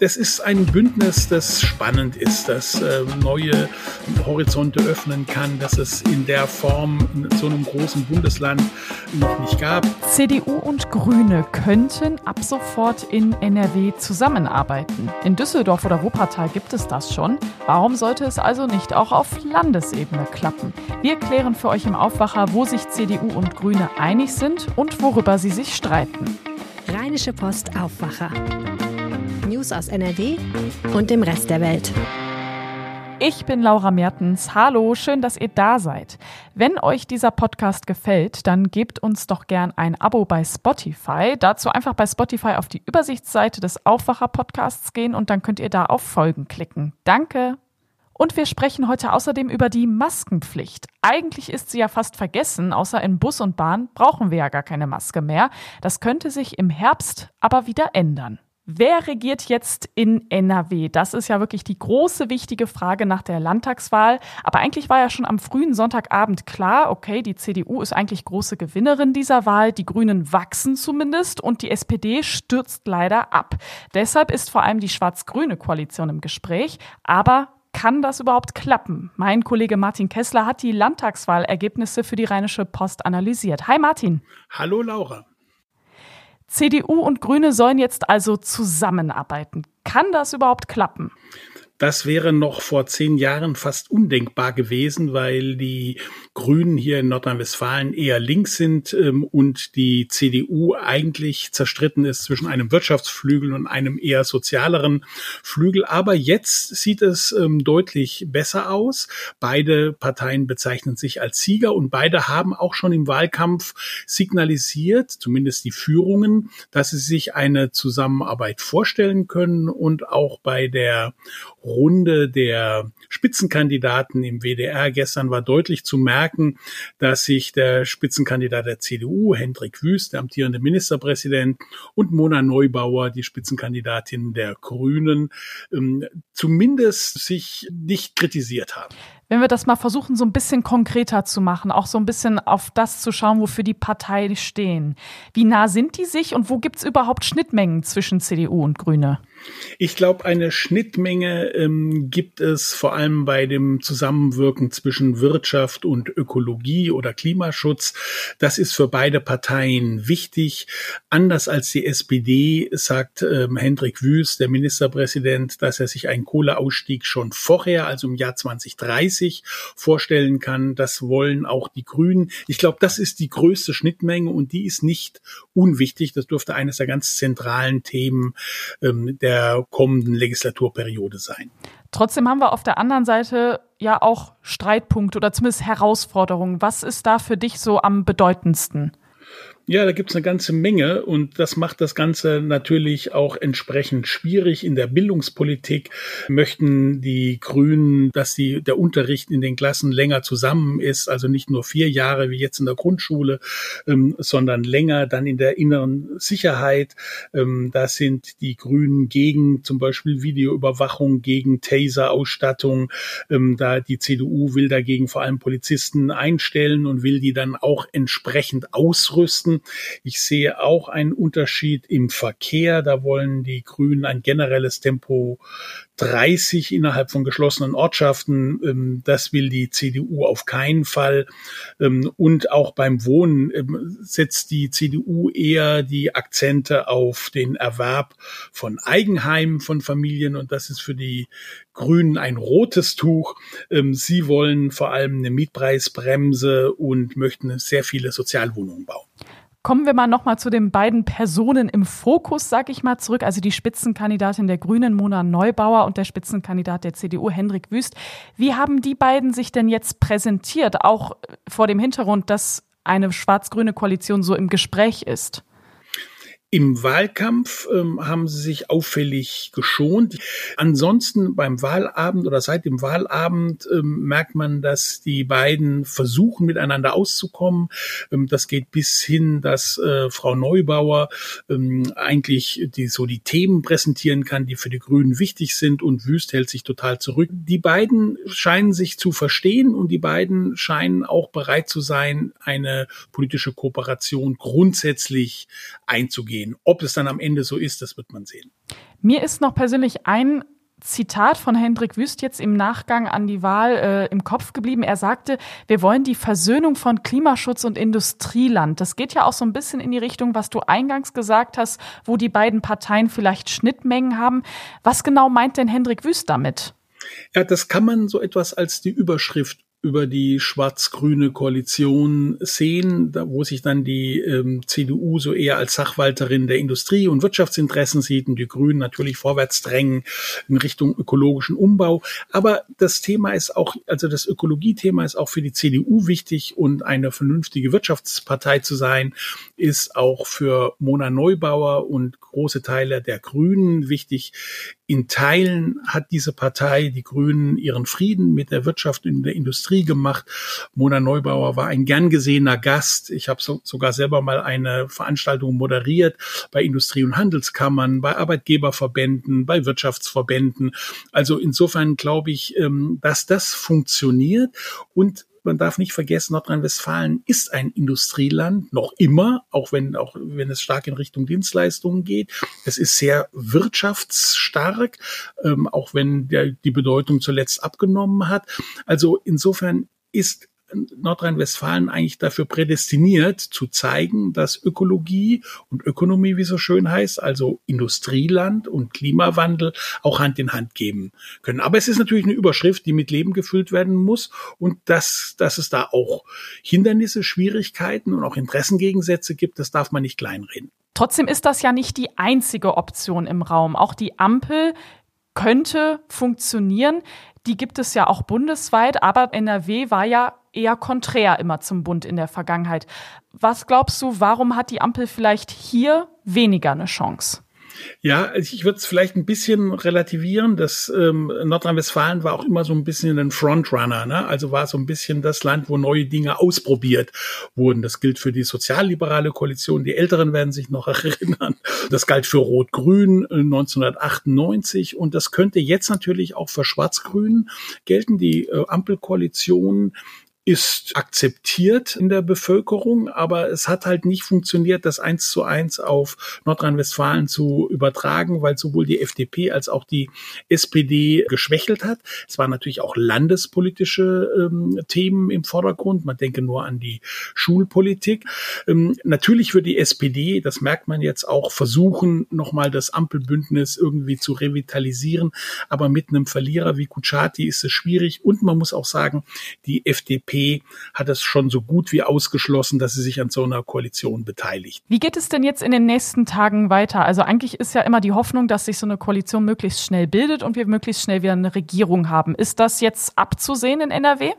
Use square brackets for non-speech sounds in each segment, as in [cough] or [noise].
Das ist ein Bündnis, das spannend ist, das äh, neue Horizonte öffnen kann, dass es in der Form in so einem großen Bundesland noch nicht gab. CDU und Grüne könnten ab sofort in NRW zusammenarbeiten. In Düsseldorf oder Wuppertal gibt es das schon. Warum sollte es also nicht auch auf Landesebene klappen? Wir klären für euch im Aufwacher, wo sich CDU und Grüne einig sind und worüber sie sich streiten. Rheinische Post Aufwacher. News aus NRW und dem Rest der Welt. Ich bin Laura Mertens. Hallo, schön, dass ihr da seid. Wenn euch dieser Podcast gefällt, dann gebt uns doch gern ein Abo bei Spotify. Dazu einfach bei Spotify auf die Übersichtsseite des Aufwacher Podcasts gehen und dann könnt ihr da auf Folgen klicken. Danke. Und wir sprechen heute außerdem über die Maskenpflicht. Eigentlich ist sie ja fast vergessen, außer in Bus und Bahn brauchen wir ja gar keine Maske mehr. Das könnte sich im Herbst aber wieder ändern. Wer regiert jetzt in NRW? Das ist ja wirklich die große wichtige Frage nach der Landtagswahl. Aber eigentlich war ja schon am frühen Sonntagabend klar, okay, die CDU ist eigentlich große Gewinnerin dieser Wahl, die Grünen wachsen zumindest und die SPD stürzt leider ab. Deshalb ist vor allem die schwarz-grüne Koalition im Gespräch. Aber kann das überhaupt klappen? Mein Kollege Martin Kessler hat die Landtagswahlergebnisse für die Rheinische Post analysiert. Hi Martin. Hallo Laura. CDU und Grüne sollen jetzt also zusammenarbeiten. Kann das überhaupt klappen? Das wäre noch vor zehn Jahren fast undenkbar gewesen, weil die Grünen hier in Nordrhein-Westfalen eher links sind ähm, und die CDU eigentlich zerstritten ist zwischen einem Wirtschaftsflügel und einem eher sozialeren Flügel. Aber jetzt sieht es ähm, deutlich besser aus. Beide Parteien bezeichnen sich als Sieger und beide haben auch schon im Wahlkampf signalisiert, zumindest die Führungen, dass sie sich eine Zusammenarbeit vorstellen können und auch bei der Runde der Spitzenkandidaten im WDR gestern war deutlich zu merken, dass sich der Spitzenkandidat der CDU, Hendrik Wüst, der amtierende Ministerpräsident, und Mona Neubauer, die Spitzenkandidatin der Grünen, ähm, zumindest sich nicht kritisiert haben. Wenn wir das mal versuchen, so ein bisschen konkreter zu machen, auch so ein bisschen auf das zu schauen, wofür die Parteien stehen. Wie nah sind die sich und wo gibt es überhaupt Schnittmengen zwischen CDU und Grüne? Ich glaube, eine Schnittmenge ähm, gibt es vor allem bei dem Zusammenwirken zwischen Wirtschaft und Ökologie oder Klimaschutz. Das ist für beide Parteien wichtig. Anders als die SPD sagt ähm, Hendrik Wüst, der Ministerpräsident, dass er sich einen Kohleausstieg schon vorher, also im Jahr 2030, vorstellen kann. Das wollen auch die Grünen. Ich glaube, das ist die größte Schnittmenge und die ist nicht unwichtig. Das dürfte eines der ganz zentralen Themen ähm, der der kommenden Legislaturperiode sein. Trotzdem haben wir auf der anderen Seite ja auch Streitpunkte oder zumindest Herausforderungen. Was ist da für dich so am bedeutendsten? Ja, da gibt's eine ganze Menge und das macht das Ganze natürlich auch entsprechend schwierig. In der Bildungspolitik möchten die Grünen, dass die, der Unterricht in den Klassen länger zusammen ist, also nicht nur vier Jahre wie jetzt in der Grundschule, ähm, sondern länger dann in der inneren Sicherheit. Ähm, da sind die Grünen gegen zum Beispiel Videoüberwachung, gegen Taser-Ausstattung. Ähm, da die CDU will dagegen vor allem Polizisten einstellen und will die dann auch entsprechend ausrüsten lassen. Ich sehe auch einen Unterschied im Verkehr. Da wollen die Grünen ein generelles Tempo 30 innerhalb von geschlossenen Ortschaften. Ähm, das will die CDU auf keinen Fall. Ähm, und auch beim Wohnen ähm, setzt die CDU eher die Akzente auf den Erwerb von Eigenheimen von Familien. Und das ist für die Grünen ein rotes Tuch. Sie wollen vor allem eine Mietpreisbremse und möchten sehr viele Sozialwohnungen bauen. Kommen wir mal nochmal zu den beiden Personen im Fokus, sag ich mal, zurück. Also die Spitzenkandidatin der Grünen, Mona Neubauer, und der Spitzenkandidat der CDU, Hendrik Wüst. Wie haben die beiden sich denn jetzt präsentiert, auch vor dem Hintergrund, dass eine schwarz-grüne Koalition so im Gespräch ist? Im Wahlkampf ähm, haben sie sich auffällig geschont. Ansonsten beim Wahlabend oder seit dem Wahlabend ähm, merkt man, dass die beiden versuchen, miteinander auszukommen. Ähm, das geht bis hin, dass äh, Frau Neubauer ähm, eigentlich die, so die Themen präsentieren kann, die für die Grünen wichtig sind und Wüst hält sich total zurück. Die beiden scheinen sich zu verstehen und die beiden scheinen auch bereit zu sein, eine politische Kooperation grundsätzlich einzugehen gehen. Ob es dann am Ende so ist, das wird man sehen. Mir ist noch persönlich ein Zitat von Hendrik Wüst jetzt im Nachgang an die Wahl äh, im Kopf geblieben. Er sagte, wir wollen die Versöhnung von Klimaschutz und Industrieland. Das geht ja auch so ein bisschen in die Richtung, was du eingangs gesagt hast, wo die beiden Parteien vielleicht Schnittmengen haben. Was genau meint denn Hendrik Wüst damit? Ja, das kann man so etwas als die Überschrift über die schwarz-grüne Koalition sehen, da, wo sich dann die ähm, CDU so eher als Sachwalterin der Industrie- und Wirtschaftsinteressen sieht und die Grünen natürlich vorwärts drängen in Richtung ökologischen Umbau. Aber das Thema ist auch, also das Ökologiethema ist auch für die CDU wichtig und eine vernünftige Wirtschaftspartei zu sein, ist auch für Mona Neubauer und große Teile der Grünen wichtig. In Teilen hat diese Partei, die Grünen, ihren Frieden mit der Wirtschaft und der Industrie gemacht. Mona Neubauer war ein gern gesehener Gast. Ich habe so, sogar selber mal eine Veranstaltung moderiert bei Industrie- und Handelskammern, bei Arbeitgeberverbänden, bei Wirtschaftsverbänden. Also insofern glaube ich, ähm, dass das funktioniert und man darf nicht vergessen, Nordrhein-Westfalen ist ein Industrieland, noch immer, auch wenn, auch wenn es stark in Richtung Dienstleistungen geht. Es ist sehr wirtschaftsstark, ähm, auch wenn der, die Bedeutung zuletzt abgenommen hat. Also insofern ist Nordrhein-Westfalen eigentlich dafür prädestiniert, zu zeigen, dass Ökologie und Ökonomie, wie so schön heißt, also Industrieland und Klimawandel auch Hand in Hand geben können. Aber es ist natürlich eine Überschrift, die mit Leben gefüllt werden muss und dass, dass es da auch Hindernisse, Schwierigkeiten und auch Interessengegensätze gibt, das darf man nicht kleinreden. Trotzdem ist das ja nicht die einzige Option im Raum. Auch die Ampel könnte funktionieren. Die gibt es ja auch bundesweit, aber NRW war ja eher konträr immer zum Bund in der Vergangenheit. Was glaubst du, warum hat die Ampel vielleicht hier weniger eine Chance? Ja, also ich würde es vielleicht ein bisschen relativieren. Das ähm, Nordrhein-Westfalen war auch immer so ein bisschen ein Frontrunner, ne? Also war so ein bisschen das Land, wo neue Dinge ausprobiert wurden. Das gilt für die sozialliberale Koalition. Die Älteren werden sich noch [laughs] erinnern. Das galt für Rot-Grün 1998 äh, und das könnte jetzt natürlich auch für Schwarz-Grün gelten. Die äh, Ampelkoalition ist akzeptiert in der Bevölkerung, aber es hat halt nicht funktioniert, das eins zu eins auf Nordrhein-Westfalen zu übertragen, weil sowohl die FDP als auch die SPD geschwächelt hat. Es waren natürlich auch landespolitische ähm, Themen im Vordergrund. Man denke nur an die Schulpolitik. Ähm, natürlich wird die SPD, das merkt man jetzt auch, versuchen, nochmal das Ampelbündnis irgendwie zu revitalisieren. Aber mit einem Verlierer wie Kuchati ist es schwierig. Und man muss auch sagen, die FDP hat es schon so gut wie ausgeschlossen, dass sie sich an so einer Koalition beteiligt. Wie geht es denn jetzt in den nächsten Tagen weiter? Also eigentlich ist ja immer die Hoffnung, dass sich so eine Koalition möglichst schnell bildet und wir möglichst schnell wieder eine Regierung haben. Ist das jetzt abzusehen in NRW?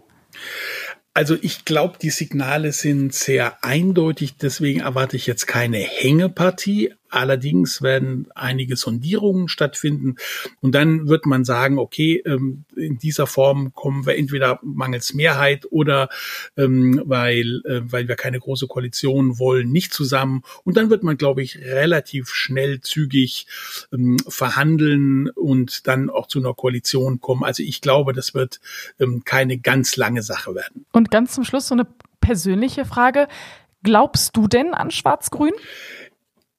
Also ich glaube, die Signale sind sehr eindeutig, deswegen erwarte ich jetzt keine Hängepartie, Allerdings werden einige Sondierungen stattfinden und dann wird man sagen, okay, ähm, in dieser Form kommen wir entweder mangels Mehrheit oder ähm, weil, äh, weil wir keine große Koalition wollen, nicht zusammen. Und dann wird man, glaube ich, relativ schnell, zügig ähm, verhandeln und dann auch zu einer Koalition kommen. Also ich glaube, das wird keine ganz lange Sache werden. Und ganz zum Schluss so eine persönliche Frage. Glaubst du denn an Schwarz-Grün?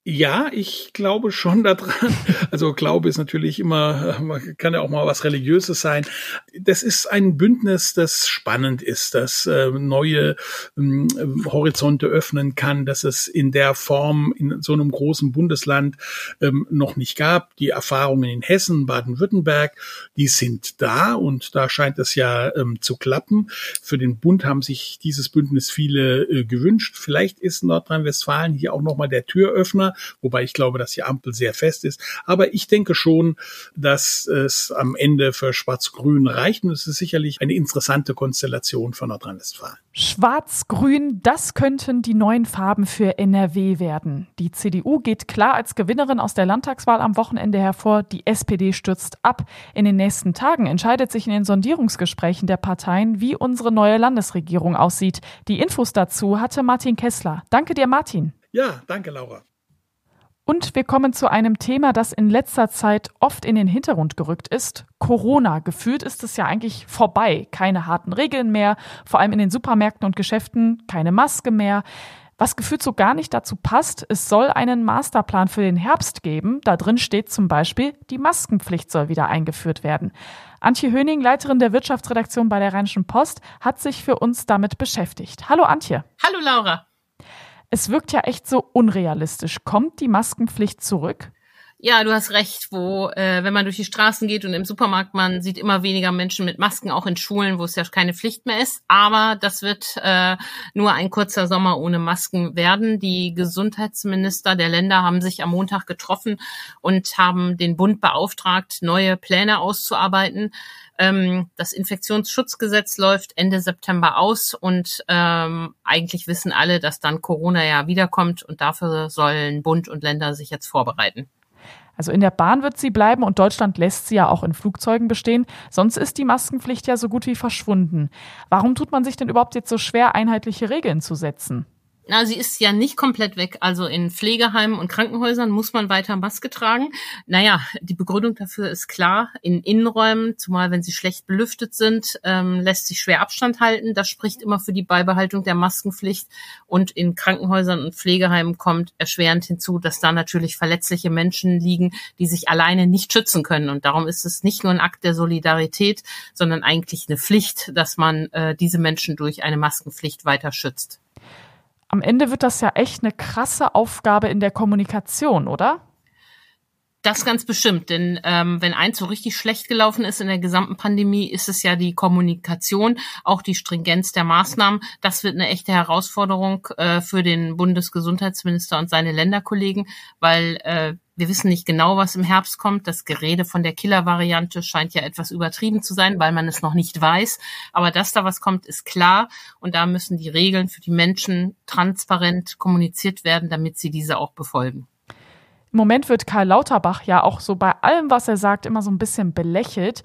Ja, ich glaube schon daran. [laughs] Also Glaube ist natürlich immer, kann ja auch mal was Religiöses sein. Das ist ein Bündnis, das spannend ist, das äh, neue äh, Horizonte öffnen kann, dass es in der Form in so einem großen Bundesland ähm, noch nicht gab. Die Erfahrungen in Hessen, Baden-Württemberg, die sind da und da scheint es ja ähm, zu klappen. Für den Bund haben sich dieses Bündnis viele äh, gewünscht. Vielleicht ist Nordrhein-Westfalen hier auch nochmal der Türöffner wobei ich glaube, dass die Ampel sehr fest ist. Aber ich denke schon, dass es am Ende für Schwarz-Grün reicht und es ist sicherlich eine interessante Konstellation für Nordrhein-Westfalen. Schwarz-Grün, das könnten die neuen Farben für NRW werden. Die CDU geht klar als Gewinnerin aus der Landtagswahl am Wochenende hervor. Die SPD stürzt ab. In den nächsten Tagen entscheidet sich in den Sondierungsgesprächen der Parteien, wie unsere neue Landesregierung aussieht. Die Infos dazu hatte Martin Kessler. Danke dir, Martin. Ja, danke, Laura. Und wir kommen zu einem Thema, das in letzter Zeit oft in den Hintergrund gerückt ist. Corona. Gefühlt ist es ja eigentlich vorbei. Keine harten Regeln mehr, vor allem in den Supermärkten und Geschäften, keine Maske mehr. Was gefühlt so gar nicht dazu passt, es soll einen Masterplan für den Herbst geben. Da drin steht zum Beispiel, die Maskenpflicht soll wieder eingeführt werden. Antje Höning, Leiterin der Wirtschaftsredaktion bei der Rheinischen Post, hat sich für uns damit beschäftigt. Hallo Antje. Hallo Laura. Es wirkt ja echt so unrealistisch. Kommt die Maskenpflicht zurück? Ja, du hast recht, wo, äh, wenn man durch die Straßen geht und im Supermarkt, man sieht immer weniger Menschen mit Masken, auch in Schulen, wo es ja keine Pflicht mehr ist. Aber das wird äh, nur ein kurzer Sommer ohne Masken werden. Die Gesundheitsminister der Länder haben sich am Montag getroffen und haben den Bund beauftragt, neue Pläne auszuarbeiten. Ähm, das Infektionsschutzgesetz läuft Ende September aus und ähm, eigentlich wissen alle, dass dann Corona ja wiederkommt und dafür sollen Bund und Länder sich jetzt vorbereiten. Also in der Bahn wird sie bleiben und Deutschland lässt sie ja auch in Flugzeugen bestehen. Sonst ist die Maskenpflicht ja so gut wie verschwunden. Warum tut man sich denn überhaupt jetzt so schwer, einheitliche Regeln zu setzen? Na, sie ist ja nicht komplett weg. Also in Pflegeheimen und Krankenhäusern muss man weiter Maske tragen. Naja, die Begründung dafür ist klar. In Innenräumen, zumal wenn sie schlecht belüftet sind, ähm, lässt sich schwer Abstand halten. Das spricht immer für die Beibehaltung der Maskenpflicht. Und in Krankenhäusern und Pflegeheimen kommt erschwerend hinzu, dass da natürlich verletzliche Menschen liegen, die sich alleine nicht schützen können. Und darum ist es nicht nur ein Akt der Solidarität, sondern eigentlich eine Pflicht, dass man äh, diese Menschen durch eine Maskenpflicht weiter schützt am Ende wird das ja echt eine krasse Aufgabe in der Kommunikation, oder? Das ganz bestimmt, denn ähm, wenn eins so richtig schlecht gelaufen ist in der gesamten Pandemie, ist es ja die Kommunikation, auch die Stringenz der Maßnahmen. Das wird eine echte Herausforderung äh, für den Bundesgesundheitsminister und seine Länderkollegen, weil äh, wir wissen nicht genau, was im Herbst kommt. Das Gerede von der Killer-Variante scheint ja etwas übertrieben zu sein, weil man es noch nicht weiß. Aber dass da was kommt, ist klar. Und da müssen die Regeln für die Menschen transparent kommuniziert werden, damit sie diese auch befolgen. Im Moment wird Karl Lauterbach ja auch so bei allem, was er sagt, immer so ein bisschen belächelt.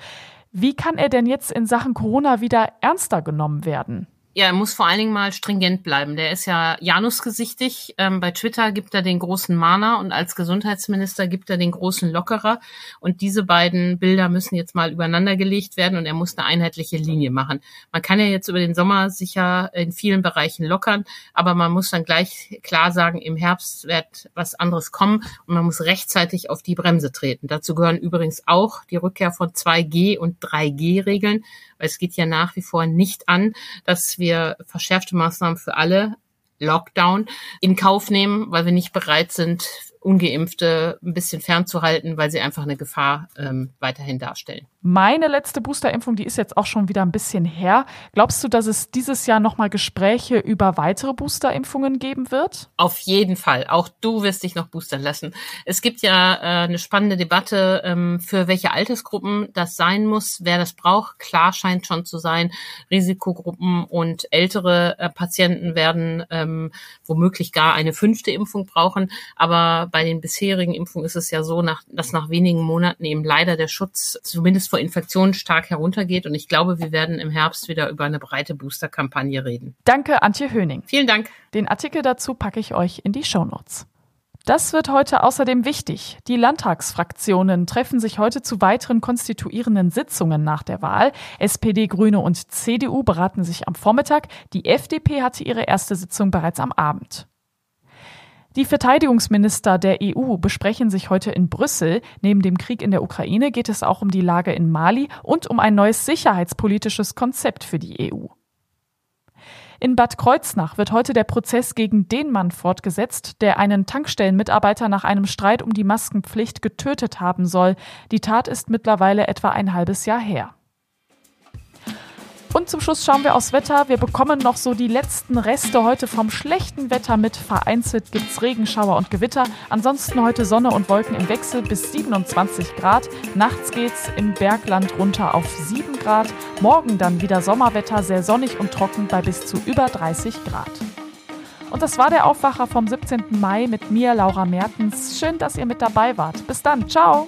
Wie kann er denn jetzt in Sachen Corona wieder ernster genommen werden? Ja, er muss vor allen Dingen mal stringent bleiben. Der ist ja Janusgesichtig. Ähm, bei Twitter gibt er den großen Mahner und als Gesundheitsminister gibt er den großen Lockerer. Und diese beiden Bilder müssen jetzt mal übereinander gelegt werden und er muss eine einheitliche Linie machen. Man kann ja jetzt über den Sommer sicher in vielen Bereichen lockern, aber man muss dann gleich klar sagen, im Herbst wird was anderes kommen und man muss rechtzeitig auf die Bremse treten. Dazu gehören übrigens auch die Rückkehr von 2G und 3G-Regeln, weil es geht ja nach wie vor nicht an, dass wir verschärfte Maßnahmen für alle Lockdown in Kauf nehmen, weil wir nicht bereit sind, Ungeimpfte ein bisschen fernzuhalten, weil sie einfach eine Gefahr ähm, weiterhin darstellen. Meine letzte Boosterimpfung, die ist jetzt auch schon wieder ein bisschen her. Glaubst du, dass es dieses Jahr nochmal Gespräche über weitere Boosterimpfungen geben wird? Auf jeden Fall. Auch du wirst dich noch boostern lassen. Es gibt ja äh, eine spannende Debatte, ähm, für welche Altersgruppen das sein muss, wer das braucht. Klar scheint schon zu sein, Risikogruppen und ältere äh, Patienten werden ähm, womöglich gar eine fünfte Impfung brauchen. Aber bei den bisherigen Impfungen ist es ja so, nach, dass nach wenigen Monaten eben leider der Schutz zumindest vor Infektionen stark heruntergeht. Und ich glaube, wir werden im Herbst wieder über eine breite Booster-Kampagne reden. Danke, Antje Höning. Vielen Dank. Den Artikel dazu packe ich euch in die Show Notes. Das wird heute außerdem wichtig. Die Landtagsfraktionen treffen sich heute zu weiteren konstituierenden Sitzungen nach der Wahl. SPD, Grüne und CDU beraten sich am Vormittag. Die FDP hatte ihre erste Sitzung bereits am Abend. Die Verteidigungsminister der EU besprechen sich heute in Brüssel. Neben dem Krieg in der Ukraine geht es auch um die Lage in Mali und um ein neues sicherheitspolitisches Konzept für die EU. In Bad Kreuznach wird heute der Prozess gegen den Mann fortgesetzt, der einen Tankstellenmitarbeiter nach einem Streit um die Maskenpflicht getötet haben soll. Die Tat ist mittlerweile etwa ein halbes Jahr her. Und zum Schluss schauen wir aufs Wetter. Wir bekommen noch so die letzten Reste heute vom schlechten Wetter mit. Vereinzelt gibt es Regenschauer und Gewitter. Ansonsten heute Sonne und Wolken im Wechsel bis 27 Grad. Nachts geht's im Bergland runter auf 7 Grad. Morgen dann wieder Sommerwetter, sehr sonnig und trocken bei bis zu über 30 Grad. Und das war der Aufwacher vom 17. Mai mit mir, Laura Mertens. Schön, dass ihr mit dabei wart. Bis dann. Ciao.